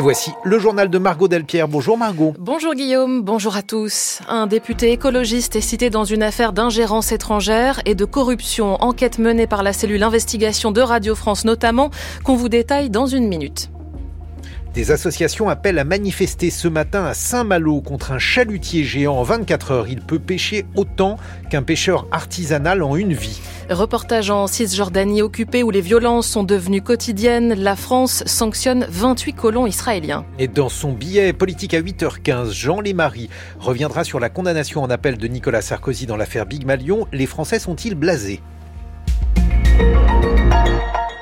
Et voici le journal de Margot Delpierre. Bonjour Margot. Bonjour Guillaume, bonjour à tous. Un député écologiste est cité dans une affaire d'ingérence étrangère et de corruption, enquête menée par la cellule investigation de Radio France notamment, qu'on vous détaille dans une minute. Des associations appellent à manifester ce matin à Saint-Malo contre un chalutier géant en 24 heures. Il peut pêcher autant qu'un pêcheur artisanal en une vie. Reportage en Cisjordanie occupée où les violences sont devenues quotidiennes. La France sanctionne 28 colons israéliens. Et dans son billet politique à 8h15, Jean Lémarie reviendra sur la condamnation en appel de Nicolas Sarkozy dans l'affaire Big Malion. Les Français sont-ils blasés?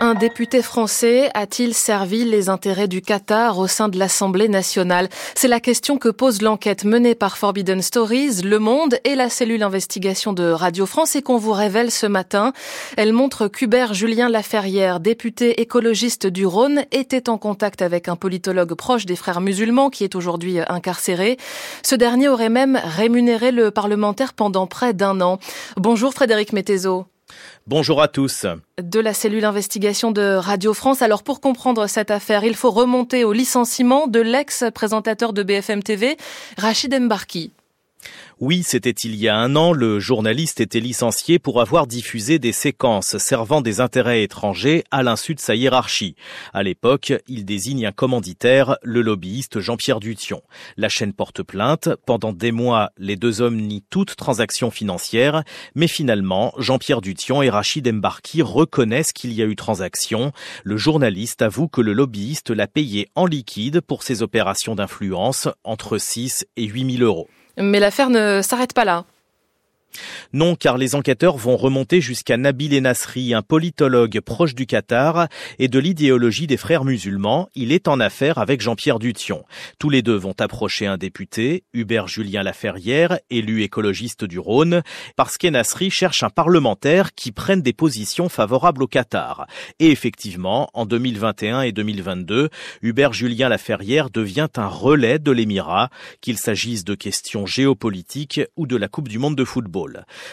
Un député français a-t-il servi les intérêts du Qatar au sein de l'Assemblée nationale? C'est la question que pose l'enquête menée par Forbidden Stories, Le Monde et la cellule investigation de Radio France et qu'on vous révèle ce matin. Elle montre qu'Hubert Julien Laferrière, député écologiste du Rhône, était en contact avec un politologue proche des frères musulmans qui est aujourd'hui incarcéré. Ce dernier aurait même rémunéré le parlementaire pendant près d'un an. Bonjour Frédéric Mettezo. Bonjour à tous. De la cellule investigation de Radio France. Alors pour comprendre cette affaire, il faut remonter au licenciement de l'ex-présentateur de BFM TV, Rachid Mbarki. Oui, c'était il y a un an, le journaliste était licencié pour avoir diffusé des séquences servant des intérêts étrangers à l'insu de sa hiérarchie. À l'époque, il désigne un commanditaire, le lobbyiste Jean-Pierre Dution. La chaîne porte plainte. Pendant des mois, les deux hommes nient toute transaction financière, mais finalement, Jean-Pierre Dution et Rachid Embarki reconnaissent qu'il y a eu transaction. Le journaliste avoue que le lobbyiste l'a payé en liquide pour ses opérations d'influence entre 6 et 8 000 euros. Mais l'affaire ne s'arrête pas là. Non, car les enquêteurs vont remonter jusqu'à Nabil Enasri, un politologue proche du Qatar et de l'idéologie des frères musulmans. Il est en affaire avec Jean-Pierre Dution. Tous les deux vont approcher un député, Hubert Julien Laferrière, élu écologiste du Rhône, parce qu'Enasri cherche un parlementaire qui prenne des positions favorables au Qatar. Et effectivement, en 2021 et 2022, Hubert Julien Laferrière devient un relais de l'Émirat, qu'il s'agisse de questions géopolitiques ou de la Coupe du monde de football.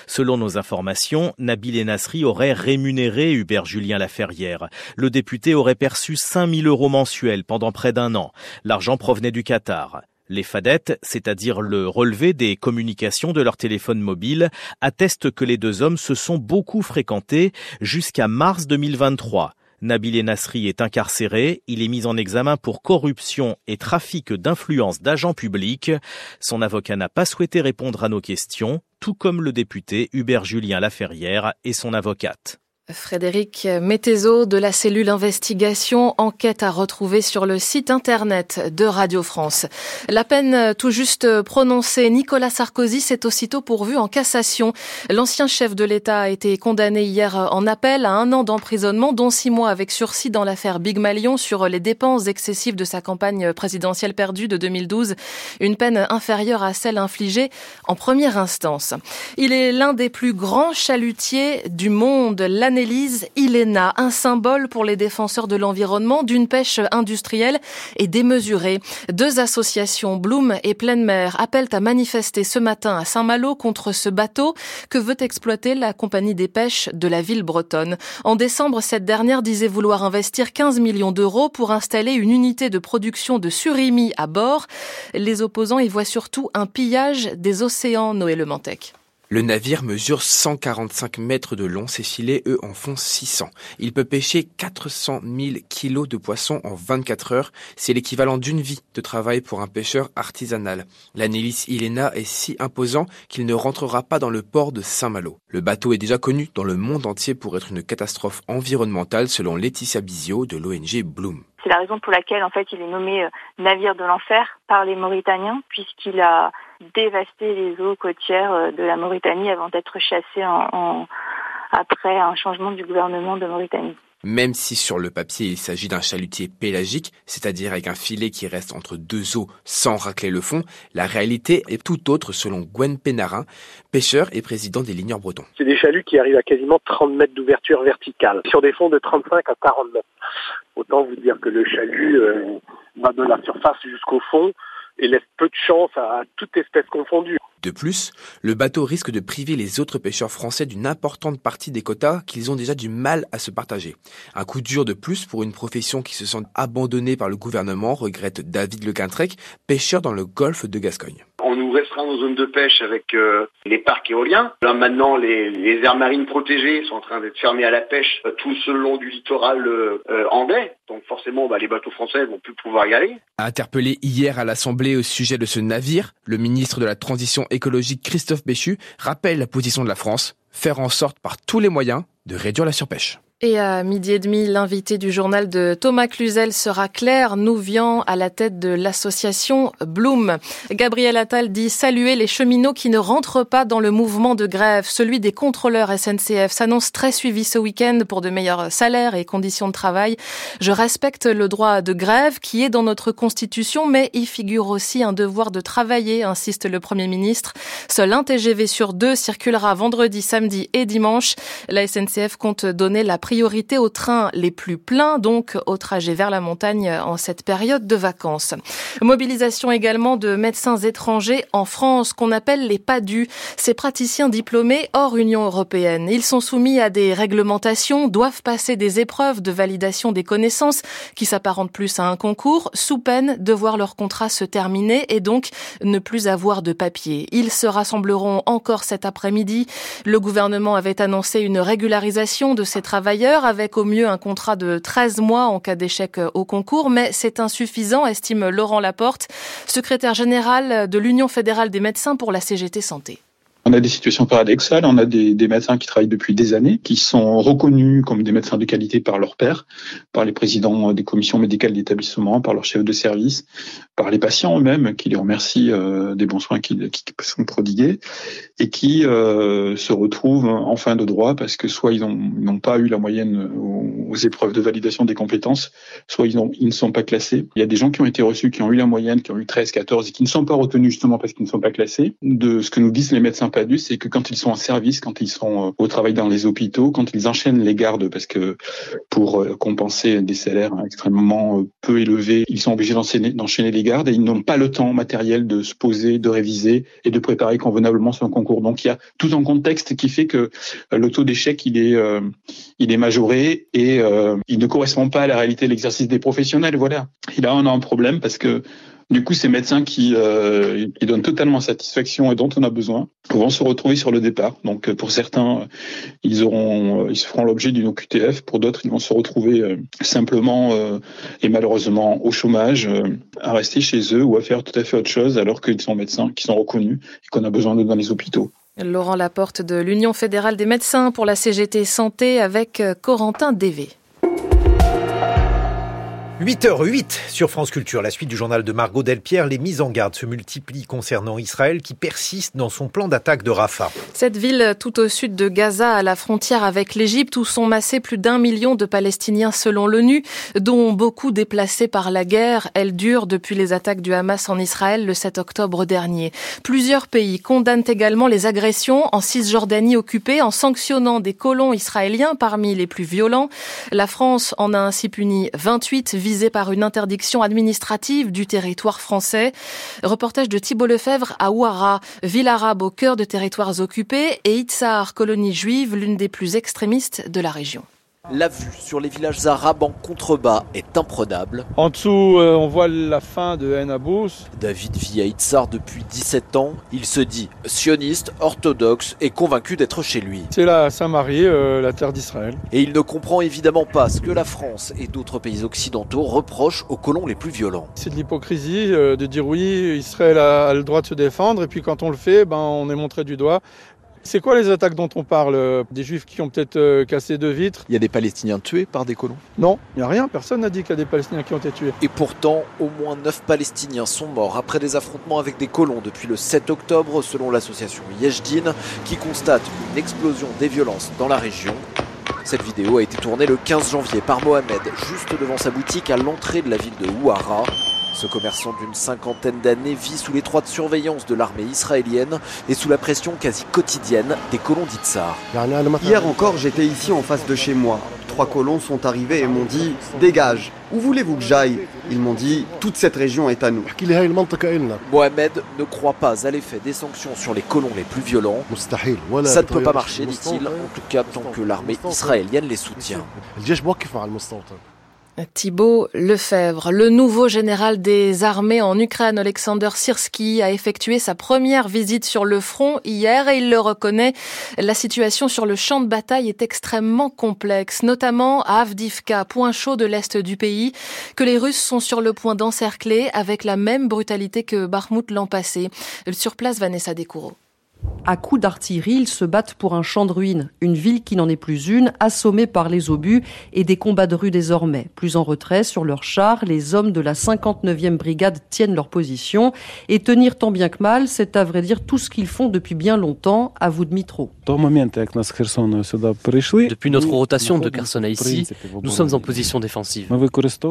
Selon nos informations, Nabil Enasri aurait rémunéré Hubert Julien Laferrière. Le député aurait perçu 5000 euros mensuels pendant près d'un an. L'argent provenait du Qatar. Les fadettes, c'est-à-dire le relevé des communications de leur téléphone mobile, attestent que les deux hommes se sont beaucoup fréquentés jusqu'à mars 2023. Nabil Nasri est incarcéré. Il est mis en examen pour corruption et trafic d'influence d'agents publics. Son avocat n'a pas souhaité répondre à nos questions, tout comme le député Hubert Julien Laferrière et son avocate. Frédéric Mettezo de la cellule investigation enquête à retrouver sur le site internet de Radio France. La peine tout juste prononcée, Nicolas Sarkozy s'est aussitôt pourvu en cassation. L'ancien chef de l'État a été condamné hier en appel à un an d'emprisonnement, dont six mois avec sursis dans l'affaire Big Malion sur les dépenses excessives de sa campagne présidentielle perdue de 2012. Une peine inférieure à celle infligée en première instance. Il est l'un des plus grands chalutiers du monde. Annelise Ilena, un symbole pour les défenseurs de l'environnement, d'une pêche industrielle et démesurée. Deux associations, Bloom et Pleine Mer, appellent à manifester ce matin à Saint-Malo contre ce bateau que veut exploiter la compagnie des pêches de la ville bretonne. En décembre, cette dernière disait vouloir investir 15 millions d'euros pour installer une unité de production de surimi à bord. Les opposants y voient surtout un pillage des océans, Noé Le le navire mesure 145 mètres de long, ses filets, eux, en font 600. Il peut pêcher 400 000 kilos de poissons en 24 heures. C'est l'équivalent d'une vie de travail pour un pêcheur artisanal. L'Anélis Ilena est si imposant qu'il ne rentrera pas dans le port de Saint-Malo. Le bateau est déjà connu dans le monde entier pour être une catastrophe environnementale selon Laetitia Bizio de l'ONG Bloom. C'est la raison pour laquelle en fait il est nommé euh, navire de l'enfer par les Mauritaniens puisqu'il a dévasté les eaux côtières euh, de la Mauritanie avant d'être chassé après un changement du gouvernement de Mauritanie. Même si sur le papier il s'agit d'un chalutier pélagique, c'est-à-dire avec un filet qui reste entre deux eaux sans racler le fond, la réalité est tout autre selon Gwen Pénarin, pêcheur et président des ligneurs bretons. C'est des chaluts qui arrivent à quasiment 30 mètres d'ouverture verticale, sur des fonds de 35 à 40 mètres. Autant vous dire que le chalut euh, va de la surface jusqu'au fond et laisse peu de chance à toute espèce confondue. De plus, le bateau risque de priver les autres pêcheurs français d'une importante partie des quotas qu'ils ont déjà du mal à se partager. Un coup dur de plus pour une profession qui se sent abandonnée par le gouvernement, regrette David Le Quintrec, pêcheur dans le golfe de Gascogne on nous restreint nos zones de pêche avec euh, les parcs éoliens. Là maintenant, les, les, aires marines protégées sont en train d'être fermées à la pêche euh, tout le long du littoral euh, andais. Donc forcément, bah, les bateaux français vont plus pouvoir y aller. Interpellé hier à l'Assemblée au sujet de ce navire, le ministre de la Transition écologique Christophe Béchu rappelle la position de la France, faire en sorte par tous les moyens de réduire la surpêche. Et à midi et demi, l'invité du journal de Thomas Cluzel sera Claire Nouvian à la tête de l'association Bloom. Gabriel Attal dit saluer les cheminots qui ne rentrent pas dans le mouvement de grève. Celui des contrôleurs SNCF s'annonce très suivi ce week-end pour de meilleurs salaires et conditions de travail. Je respecte le droit de grève qui est dans notre constitution, mais il figure aussi un devoir de travailler, insiste le Premier ministre. Seul un TGV sur deux circulera vendredi, samedi et dimanche. La SNCF compte donner la priorité aux trains les plus pleins, donc au trajet vers la montagne en cette période de vacances. Mobilisation également de médecins étrangers en France qu'on appelle les PADU, ces praticiens diplômés hors Union européenne. Ils sont soumis à des réglementations, doivent passer des épreuves de validation des connaissances qui s'apparentent plus à un concours, sous peine de voir leur contrat se terminer et donc ne plus avoir de papier. Ils se rassembleront encore cet après-midi. Le gouvernement avait annoncé une régularisation de ces travailleurs avec au mieux un contrat de 13 mois en cas d'échec au concours, mais c'est insuffisant, estime Laurent Laporte, secrétaire général de l'Union fédérale des médecins pour la CGT Santé. On a des situations paradoxales, on a des, médecins qui travaillent depuis des années, qui sont reconnus comme des médecins de qualité par leurs pairs, par les présidents des commissions médicales d'établissement, par leurs chefs de service, par les patients eux-mêmes, qui les remercient euh, des bons soins qui, qui, sont prodigués, et qui euh, se retrouvent en fin de droit parce que soit ils n'ont pas eu la moyenne aux, épreuves de validation des compétences, soit ils, ils ne sont pas classés. Il y a des gens qui ont été reçus, qui ont eu la moyenne, qui ont eu 13, 14, et qui ne sont pas retenus justement parce qu'ils ne sont pas classés. De ce que nous disent les médecins c'est que quand ils sont en service, quand ils sont euh, au travail dans les hôpitaux, quand ils enchaînent les gardes, parce que pour euh, compenser des salaires extrêmement euh, peu élevés, ils sont obligés d'enchaîner les gardes et ils n'ont pas le temps matériel de se poser, de réviser et de préparer convenablement son concours. Donc il y a tout un contexte qui fait que le taux d'échec il est il est majoré et il ne correspond pas à la réalité de l'exercice des professionnels. Voilà. Et là on a un problème parce que du coup, ces médecins qui, euh, qui donnent totalement satisfaction et dont on a besoin vont se retrouver sur le départ. Donc, euh, pour certains, ils auront, euh, ils feront l'objet d'une OQTF. Pour d'autres, ils vont se retrouver euh, simplement et malheureusement au chômage, à rester chez eux ou à faire tout à fait autre chose, alors qu'ils sont médecins qui sont reconnus et qu'on a besoin d'eux dans les hôpitaux. Laurent Laporte de l'Union fédérale des médecins pour la CGT Santé avec Corentin Dévé. 8h08 sur France Culture, la suite du journal de Margot Delpierre. Les mises en garde se multiplient concernant Israël qui persiste dans son plan d'attaque de Rafah. Cette ville tout au sud de Gaza, à la frontière avec l'Égypte, où sont massés plus d'un million de Palestiniens selon l'ONU, dont beaucoup déplacés par la guerre. Elle dure depuis les attaques du Hamas en Israël le 7 octobre dernier. Plusieurs pays condamnent également les agressions en Cisjordanie occupée en sanctionnant des colons israéliens parmi les plus violents. La France en a ainsi puni 28 visé par une interdiction administrative du territoire français. Reportage de Thibault Lefebvre à Ouara, ville arabe au cœur de territoires occupés, et Itzar, colonie juive, l'une des plus extrémistes de la région. La vue sur les villages arabes en contrebas est imprenable. En dessous, euh, on voit la fin de Enabous. David vit à Itzar depuis 17 ans. Il se dit sioniste, orthodoxe et convaincu d'être chez lui. C'est la Samarie, euh, la terre d'Israël. Et il ne comprend évidemment pas ce que la France et d'autres pays occidentaux reprochent aux colons les plus violents. C'est de l'hypocrisie euh, de dire oui, Israël a, le droit de se défendre et puis quand on le fait, ben, on est montré du doigt. C'est quoi les attaques dont on parle Des juifs qui ont peut-être euh, cassé deux vitres? Il y a des Palestiniens tués par des colons Non, il n'y a rien. Personne n'a dit qu'il y a des Palestiniens qui ont été tués. Et pourtant, au moins neuf Palestiniens sont morts après des affrontements avec des colons depuis le 7 octobre, selon l'association Yejdin, qui constate une explosion des violences dans la région. Cette vidéo a été tournée le 15 janvier par Mohamed, juste devant sa boutique à l'entrée de la ville de Ouara. Ce commerçant d'une cinquantaine d'années vit sous l'étroite surveillance de l'armée israélienne et sous la pression quasi quotidienne des colons d'Itsar. Hier encore, j'étais ici en face de chez moi. trois colons sont arrivés et m'ont dit Dégage, où voulez-vous que j'aille? Ils m'ont dit Toute cette région est à nous. Mohamed ne croit pas à l'effet des sanctions sur les colons les plus violents. Ça ne peut pas marcher, dit-il, en tout cas tant que l'armée israélienne les soutient. Thibault Lefebvre, le nouveau général des armées en Ukraine, Alexander Sirski, a effectué sa première visite sur le front hier et il le reconnaît. La situation sur le champ de bataille est extrêmement complexe, notamment à Avdivka, point chaud de l'est du pays, que les Russes sont sur le point d'encercler avec la même brutalité que Bakhmut l'an passé. Sur place, Vanessa Descoureaux. À coups d'artillerie, ils se battent pour un champ de ruines, une ville qui n'en est plus une, assommée par les obus et des combats de rue désormais. Plus en retrait, sur leurs chars, les hommes de la 59e brigade tiennent leur position et tenir tant bien que mal, c'est à vrai dire tout ce qu'ils font depuis bien longtemps, à vous Dmitro. Depuis notre rotation de Kherson à ici, nous sommes en position défensive.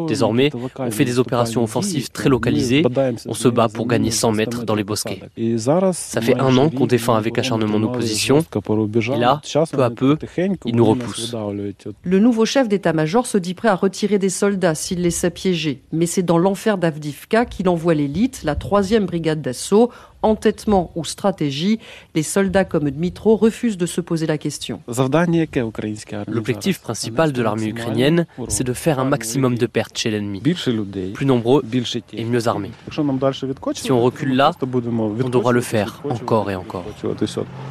Désormais, on fait des opérations offensives très localisées, on se bat pour gagner 100 mètres dans les bosquets. Ça fait un an qu'on défend avec acharnement nos. Et là, peu à peu, ils nous repoussent. Le nouveau chef d'état-major se dit prêt à retirer des soldats s'il les sait piéger. Mais c'est dans l'enfer d'Avdivka qu'il envoie l'élite, la troisième brigade d'assaut, entêtement ou stratégie, les soldats comme Dmitro refusent de se poser la question. L'objectif principal de l'armée ukrainienne, c'est de faire un maximum de pertes chez l'ennemi, plus nombreux et mieux armés. Si on recule là, on devra le faire encore et encore.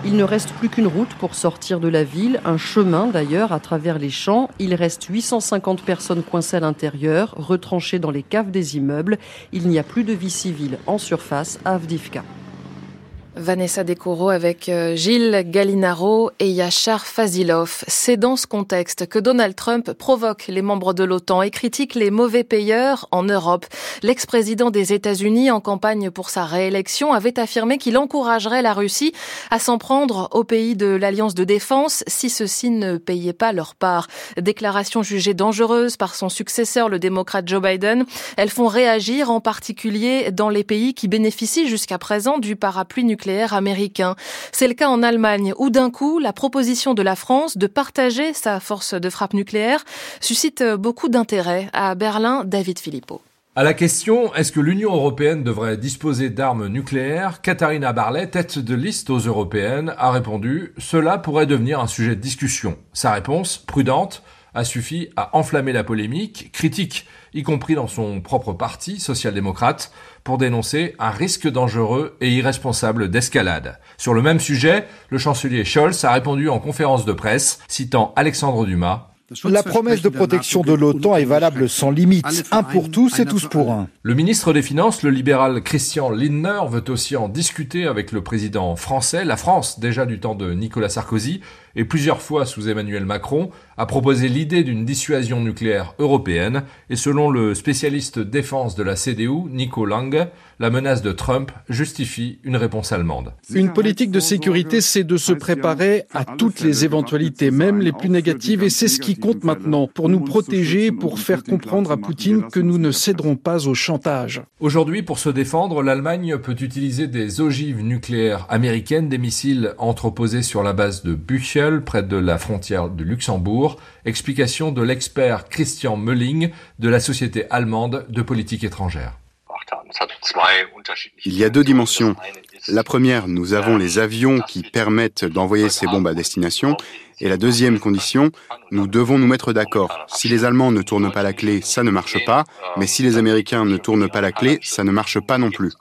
Il ne reste plus qu'une route pour sortir de la ville, un chemin d'ailleurs à travers les champs. Il reste 850 personnes coincées à l'intérieur, retranchées dans les caves des immeubles. Il n'y a plus de vie civile en surface à Avdivka. Vanessa Decoro avec euh, Gilles Gallinaro et Yachar Fazilov. C'est dans ce contexte que Donald Trump provoque les membres de l'OTAN et critique les mauvais payeurs en Europe. L'ex-président des États-Unis en campagne pour sa réélection avait affirmé qu'il encouragerait la Russie à s'en prendre aux pays de l'Alliance de défense si ceux-ci ne payaient pas leur part. Déclaration jugée dangereuse par son successeur, le démocrate Joe Biden. Elles font réagir en particulier dans les pays qui bénéficient jusqu'à présent du parapluie nucléaire américain. C'est le cas en Allemagne où d'un coup, la proposition de la France de partager sa force de frappe nucléaire suscite beaucoup d'intérêt. À Berlin, David Philippot. À la question est-ce que l'Union européenne devrait disposer d'armes nucléaires? Katharina Barley, tête de liste aux européennes, a répondu cela pourrait devenir un sujet de discussion. Sa réponse, prudente, a suffi à enflammer la polémique, critique y compris dans son propre parti social-démocrate, pour dénoncer un risque dangereux et irresponsable d'escalade. Sur le même sujet, le chancelier Scholz a répondu en conférence de presse, citant Alexandre Dumas, la promesse de protection de l'OTAN est valable sans limite. Un pour tous et tous pour un. Le ministre des Finances, le libéral Christian Lindner, veut aussi en discuter avec le président français. La France, déjà du temps de Nicolas Sarkozy, et plusieurs fois sous Emmanuel Macron, a proposé l'idée d'une dissuasion nucléaire européenne, et selon le spécialiste défense de la CDU, Nico Lange, la menace de Trump justifie une réponse allemande. Une politique de sécurité, c'est de se préparer à toutes les éventualités, même les plus négatives, et c'est ce qui compte maintenant, pour nous protéger, pour faire comprendre à Poutine que nous ne céderons pas au chantage. Aujourd'hui, pour se défendre, l'Allemagne peut utiliser des ogives nucléaires américaines, des missiles entreposés sur la base de Près de la frontière de Luxembourg. Explication de l'expert Christian Mölling de la Société allemande de politique étrangère. Il y a deux dimensions. La première, nous avons les avions qui permettent d'envoyer ces bombes à destination. Et la deuxième condition, nous devons nous mettre d'accord. Si les Allemands ne tournent pas la clé, ça ne marche pas. Mais si les Américains ne tournent pas la clé, ça ne marche pas non plus.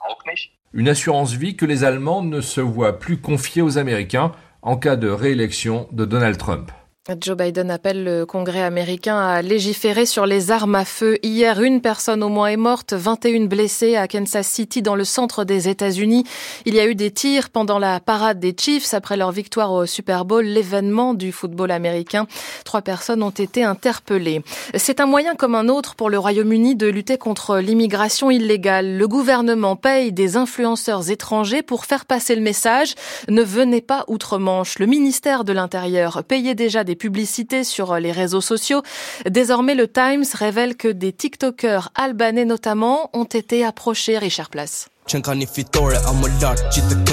Une assurance vie que les Allemands ne se voient plus confier aux Américains en cas de réélection de Donald Trump. Joe Biden appelle le Congrès américain à légiférer sur les armes à feu. Hier, une personne au moins est morte, 21 blessés à Kansas City dans le centre des États-Unis. Il y a eu des tirs pendant la parade des Chiefs après leur victoire au Super Bowl, l'événement du football américain. Trois personnes ont été interpellées. C'est un moyen comme un autre pour le Royaume-Uni de lutter contre l'immigration illégale. Le gouvernement paye des influenceurs étrangers pour faire passer le message ne venez pas outre-Manche. Le ministère de l'Intérieur payait déjà des publicités sur les réseaux sociaux. Désormais, le Times révèle que des TikTokers albanais notamment ont été approchés, Richard Place.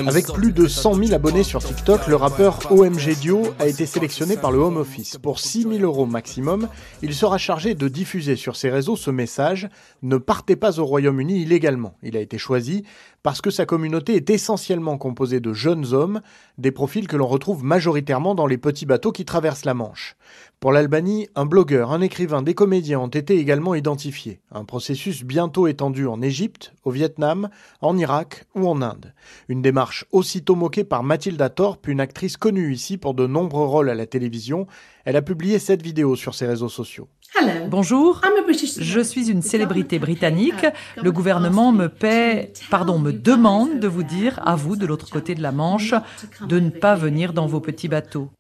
Avec plus de 100 000 abonnés sur TikTok, le rappeur OMG Dio a été sélectionné par le Home Office. Pour 6 000 euros maximum, il sera chargé de diffuser sur ses réseaux ce message Ne partez pas au Royaume-Uni illégalement. Il a été choisi parce que sa communauté est essentiellement composée de jeunes hommes, des profils que l'on retrouve majoritairement dans les petits bateaux qui traversent la Manche. Pour l'Albanie, un blogueur, un écrivain, des comédiens ont été également identifiés. Un processus bientôt étendu en Égypte, au Vietnam, en Irak ou en Inde. Une démarche aussitôt moquée par Mathilda Thorpe, une actrice connue ici pour de nombreux rôles à la télévision. Elle a publié cette vidéo sur ses réseaux sociaux. Bonjour, je suis une célébrité britannique. Le gouvernement me paie, pardon, me demande de vous dire, à vous de l'autre côté de la Manche, de ne pas venir dans vos petits bateaux.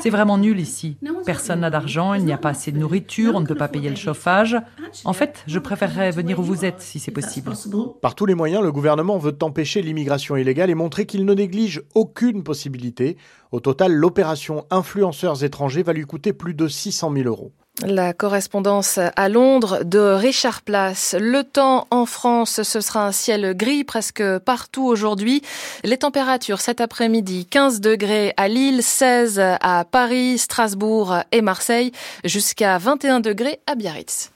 C'est vraiment nul ici. Personne n'a d'argent, il n'y a pas assez de nourriture, on ne peut pas payer le chauffage. En fait, je préférerais venir où vous êtes si c'est possible. Par tous les moyens, le gouvernement veut empêcher l'immigration illégale et montrer qu'il ne néglige aucune possibilité. Au total, l'opération Influenceurs étrangers va lui coûter plus de 600 000 euros. La correspondance à Londres de Richard Place. Le temps en France, ce sera un ciel gris presque partout aujourd'hui. Les températures cet après-midi, 15 degrés à Lille, 16 à Paris, Strasbourg et Marseille, jusqu'à 21 degrés à Biarritz.